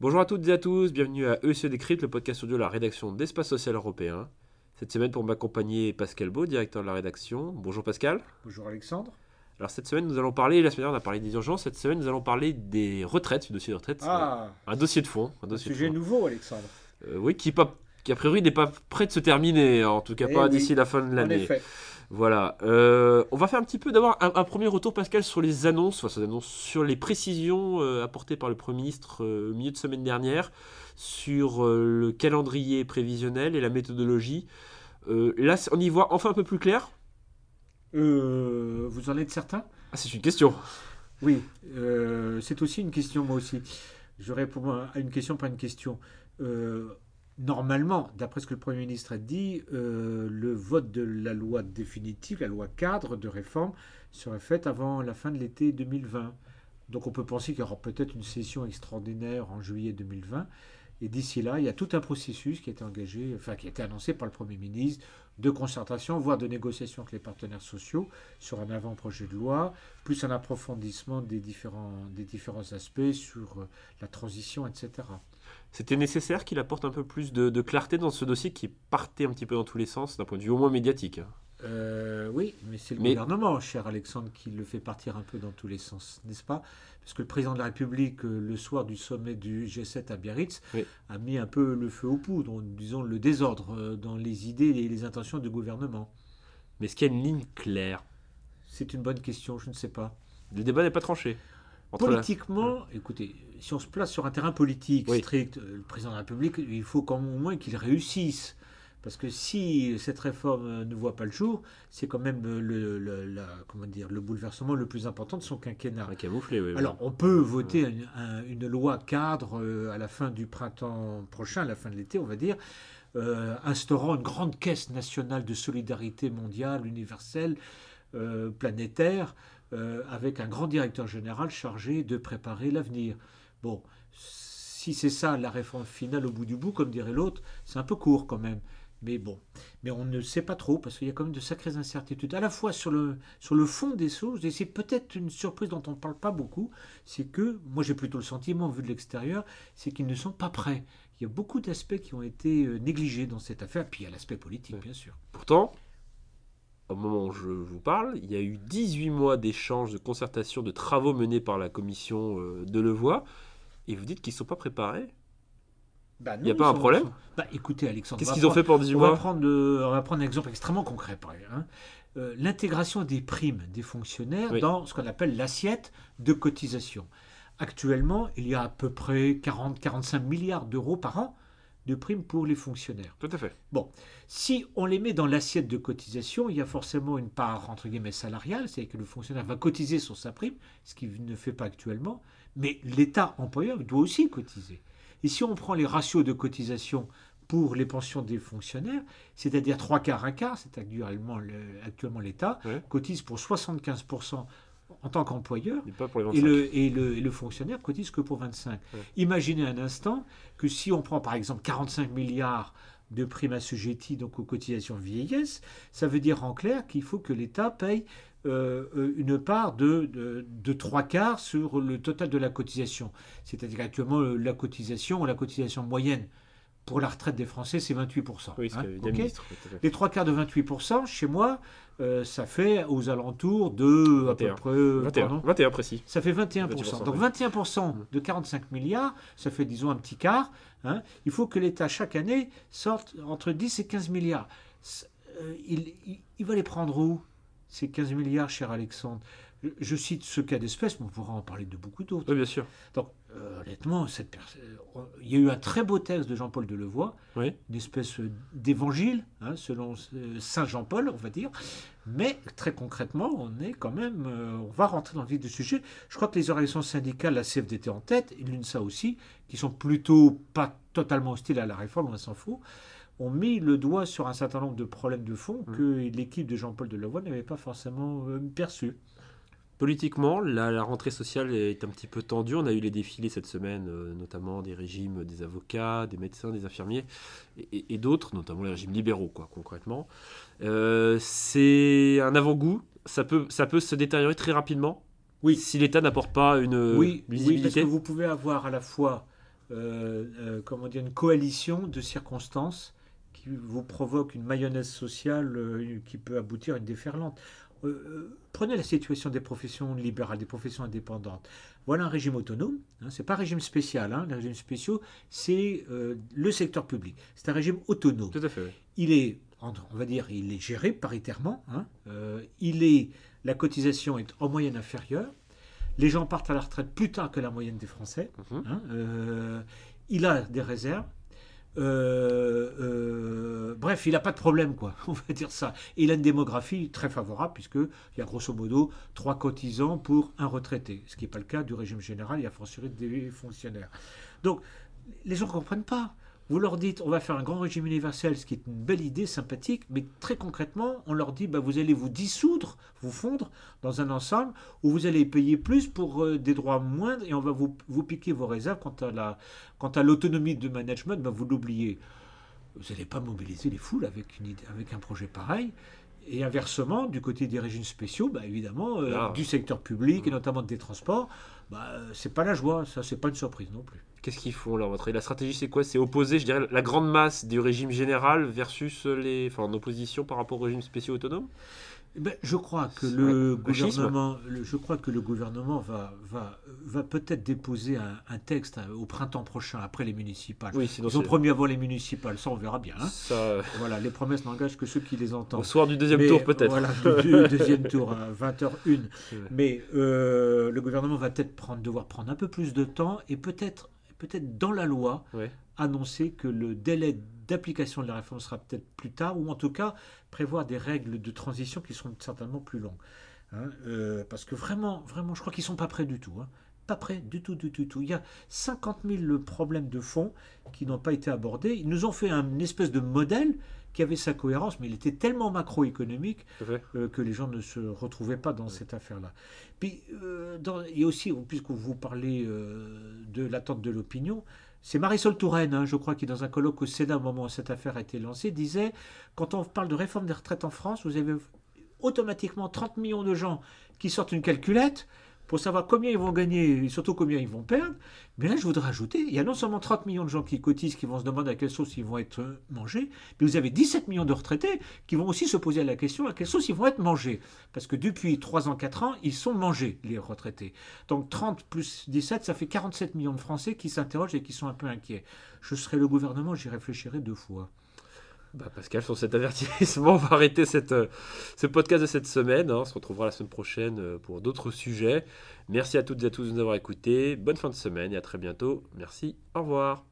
Bonjour à toutes et à tous, bienvenue à ESE Décrypte, le podcast audio de la rédaction d'Espace Social Européen. Cette semaine, pour m'accompagner, Pascal Beau, directeur de la rédaction. Bonjour Pascal. Bonjour Alexandre. Alors cette semaine, nous allons parler, la semaine dernière, on a parlé des urgences, cette semaine, nous allons parler des retraites, du dossier de retraite. Ah, Un dossier de fond. Un dossier de sujet fond. nouveau Alexandre. Euh, oui, qui, pas, qui a priori n'est pas prêt de se terminer, en tout cas Eh pas oui, d'ici la fin de En l'année. effet. Voilà. Euh, on va faire un petit peu d'abord un, un premier retour, Pascal, sur les annonces, enfin, sur les, annonces, sur les précisions euh, apportées par le Premier ministre euh, au milieu de semaine dernière sur le calendrier prévisionnel et la méthodologie. Là, on y voit enfin un peu plus clair. Vous en êtes certain? Ah, c'est une question. Oui, c'est aussi une question moi aussi. Je réponds à une question par une question. Normalement, d'après ce que le Premier ministre a dit, euh, le vote de la loi définitive, la loi cadre de réforme, serait fait avant la fin de l'été 2020. Donc on peut penser qu'il y aura peut-être une session extraordinaire en juillet 2020. Et d'ici là, il y a tout un processus qui a été engagé, qui a été annoncé par le Premier ministre, de concertation, voire de négociation avec les partenaires sociaux sur un avant-projet de loi, plus un approfondissement des différents, aspects sur euh, la transition, etc. C'était nécessaire qu'il apporte un peu plus de, de clarté dans ce dossier qui partait un petit peu dans tous les sens, d'un point de vue au moins médiatique. Hein. Euh, oui, mais c'est le Mais- gouvernement, cher Alexandre, qui le fait partir un peu dans tous les sens, n'est-ce pas? Parce que le président de la République, euh, le soir du sommet du G7 à Biarritz, Oui. a mis un peu le feu aux poudres, disons le désordre euh, dans les idées et les intentions du gouvernement. Mais est-ce qu'il y a une ligne claire? C'est une bonne question, je ne sais pas. Le débat n'est pas tranché. La- Politiquement, écoutez, si on se place sur un terrain politique Oui. strict, euh, le président de la République, il faut quand même au moins qu'il réussisse. Parce que si cette réforme euh, ne voit pas le jour, c'est quand même euh, le, le- la- comment dire, le bouleversement le plus important de son quinquennat. Un camouflé, oui. oui. Alors, on peut voter une, un- une loi cadre euh, à la fin du printemps prochain, à la fin de l'été, on va dire, euh, instaurant une grande caisse nationale de solidarité mondiale, universelle, euh, planétaire, euh, avec un grand directeur général chargé de préparer l'avenir. Bon, si c'est ça la réforme finale au bout du bout, comme dirait l'autre, c'est un peu court quand même. Mais bon, mais on ne sait pas trop parce qu'il y a quand même de sacrées incertitudes, à la fois sur le, sur le fond des choses, et c'est peut-être une surprise dont on ne parle pas beaucoup, c'est que, moi j'ai plutôt le sentiment, vu de l'extérieur, c'est qu'ils ne sont pas prêts. Il y a beaucoup d'aspects qui ont été euh, négligés dans cette affaire, puis il y a l'aspect politique, bien sûr. Pourtant, au moment où je vous parle, il y a eu 18 mois d'échanges, de concertation, de travaux menés par la commission euh, de Levoix, et vous dites qu'ils ne sont pas préparés Bah Il y a pas un problème Bah écoutez, Alexandre, Qu'est-ce on va qu'ils ont prendre- fait pendant 18 On va, mois prendre, euh, on va prendre un exemple extrêmement concret. hein. Euh, L'intégration des primes des fonctionnaires Oui. dans ce qu'on appelle l'assiette de cotisation. Actuellement, il y a à peu près 40-45 milliards d'euros par an de primes pour les fonctionnaires. Tout à fait. Si on les met dans l'assiette de cotisation, il y a forcément une part entre guillemets salariale, c'est-à-dire que le fonctionnaire va cotiser sur sa prime, ce qu'il ne fait pas actuellement, mais l'État employeur doit aussi cotiser. Et si on prend les ratios de cotisation pour les pensions des fonctionnaires, c'est-à-dire 3 quarts, 1 quart, c'est actuellement le- actuellement l'État, Ouais. cotise pour 75% en tant qu'employeur, Mais pas pour les 25. et le, et, le, et le fonctionnaire cotise que pour 25. Ouais. Imaginez un instant que si on prend par exemple 45 milliards de primes assujetties donc aux cotisations vieillesse, ça veut dire en clair qu'il faut que l'État paye euh, euh, une part de, trois quarts sur le total de la cotisation. C'est-à-dire qu'actuellement, euh, la cotisation, la cotisation moyenne pour la retraite des Français, c'est 28%. Oui, hein, ministre. les trois quarts de 28%, chez moi, euh, ça fait aux alentours de à peu 21. près... euh, 21, pardon, 21 précis. ça fait 21%. 21%, Donc oui. 21% de 45 milliards, ça fait disons un petit quart. hein. Il faut que l'État chaque année sorte entre 10 et 15 milliards. Euh, il, il- il va les prendre où ces 15 milliards, cher Alexandre? Je, cite ce cas d'espèce, mais on pourra en parler de beaucoup d'autres. Oui, bien sûr. Donc euh, honnêtement, cette euh, il y a eu un très beau texte de Jean-Paul Delevoye, Oui. une espèce d'évangile, hein, selon euh, Saint Jean-Paul, on va dire. Mais très concrètement, on est quand même, euh, on va rentrer dans le vif du sujet. Je crois que les organisations syndicales, la CFDT en tête, et l'UNSA aussi, qui sont plutôt pas totalement hostiles à la réforme, on s'en fout, ont mis le doigt sur un certain nombre de problèmes de fond Mm. que l'équipe de Jean-Paul Delevoye n'avait pas forcément euh, perçus. Politiquement, la, la rentrée sociale est un petit peu tendue. On a eu les défilés cette semaine, euh, notamment des régimes des avocats, des médecins, des infirmiers et, et- et d'autres, notamment les régimes libéraux, quoi, concrètement. Euh, c'est un avant-goût ça peut, ça peut se détériorer très rapidement Oui. si l'État n'apporte pas une oui, oui, parce que visibilité. vous pouvez avoir à la fois euh, euh, comment dire, une coalition de circonstances qui vous provoque une mayonnaise sociale euh, qui peut aboutir à une déferlante. Euh, euh, prenez la situation des professions libérales, des professions indépendantes. Voilà un régime autonome, hein, c'est pas un régime spécial, hein, les régimes spéciaux, c'est euh, le secteur public. C'est un régime autonome. Tout à fait. oui. Il est, on va dire, il est géré paritairement. hein. Euh, il est, la cotisation est en moyenne inférieure. Les gens partent à la retraite plus tard que la moyenne des Français. Euh, il a des réserves. Euh, euh, bref, il n'a pas de problème, quoi. On va dire ça. Il a une démographie très favorable, puisqu'il y a grosso modo trois cotisants pour un retraité, ce qui n'est pas le cas du régime général, il y a fortiori des fonctionnaires. Donc, les gens ne comprennent pas. Vous leur dites, on va faire un grand régime universel, ce qui est une belle idée, sympathique, mais très concrètement, on leur dit, bah, vous allez vous dissoudre, vous fondre dans un ensemble où vous allez payer plus pour euh, des droits moindres et on va vous, vous piquer vos réserves quant à la, l'autonomie de management, bah, vous l'oubliez. Vous n'allez pas mobiliser les foules avec, une idée- avec un projet pareil. Et inversement, du côté des régimes spéciaux, bah, évidemment, euh, Ah. du secteur public et notamment des transports, bah, c'est pas la joie, ça, c'est pas une surprise non plus. Qu'est-ce qu'ils font là, La stratégie, c'est quoi? C'est opposer, je dirais, la grande masse du régime général versus les. Enfin, en opposition par rapport au régime spéciaux autonome Ben, je crois que le gouvernement, le- je crois que le gouvernement va, va, va peut-être déposer un, un texte hein, au printemps prochain, après les municipales. Oui, sinon Ils ont promis avant les municipales, ça on verra bien. hein. Ça, euh, Voilà, les promesses n'engagent que ceux qui les entendent. au soir du deuxième Mais, tour, peut-être. Voilà, du, deuxième tour, à 20h01. C'est vrai. Mais euh, le gouvernement va peut-être prendre, devoir prendre un peu plus de temps et peut-être peut-être dans la loi Ouais. annoncer que le délai d'application de la réforme sera peut-être plus tard, ou en tout cas prévoir des règles de transition qui seront certainement plus longues. Hein, euh, parce que vraiment, vraiment, je crois qu'ils ne sont pas prêts du tout. hein. Pas prêts du tout, du tout, du tout. Il y a 50 000 problèmes de fond qui n'ont pas été abordés. Ils nous ont fait un- une espèce de modèle qui avait sa cohérence, mais il était tellement macroéconomique euh, que les gens ne se retrouvaient pas dans cette affaire-là. Puis, euh, dans- il y a aussi, puisque vous parlez euh, de l'attente de l'opinion, c'est Marisol Touraine, hein, je crois, qui, dans un colloque au Sénat, au moment où cette affaire a été lancée, disait quand on parle de réforme des retraites en France, vous avez automatiquement 30 millions de gens qui sortent une calculette pour savoir combien ils vont gagner et surtout combien ils vont perdre. Mais là, je voudrais ajouter, il y a non seulement 30 millions de gens qui cotisent, qui vont se demander à quelle sauce ils vont être mangés, mais vous avez 17 millions de retraités qui vont aussi se poser la question à quelle sauce ils vont être mangés. Parce que depuis 3 ans, 4 ans, ils sont mangés, les retraités. Donc 30 plus 17, ça fait 47 millions de Français qui s'interrogent et qui sont un peu inquiets. Je serai le gouvernement, j'y réfléchirai deux fois. Bah, Pascal, sur cet avertissement, on va arrêter euh, ce podcast de cette semaine. hein. On se retrouvera la semaine prochaine euh, pour d'autres sujets. Merci à toutes et à tous de nous avoir écoutés. Bonne fin de semaine et à très bientôt. Merci. Au revoir.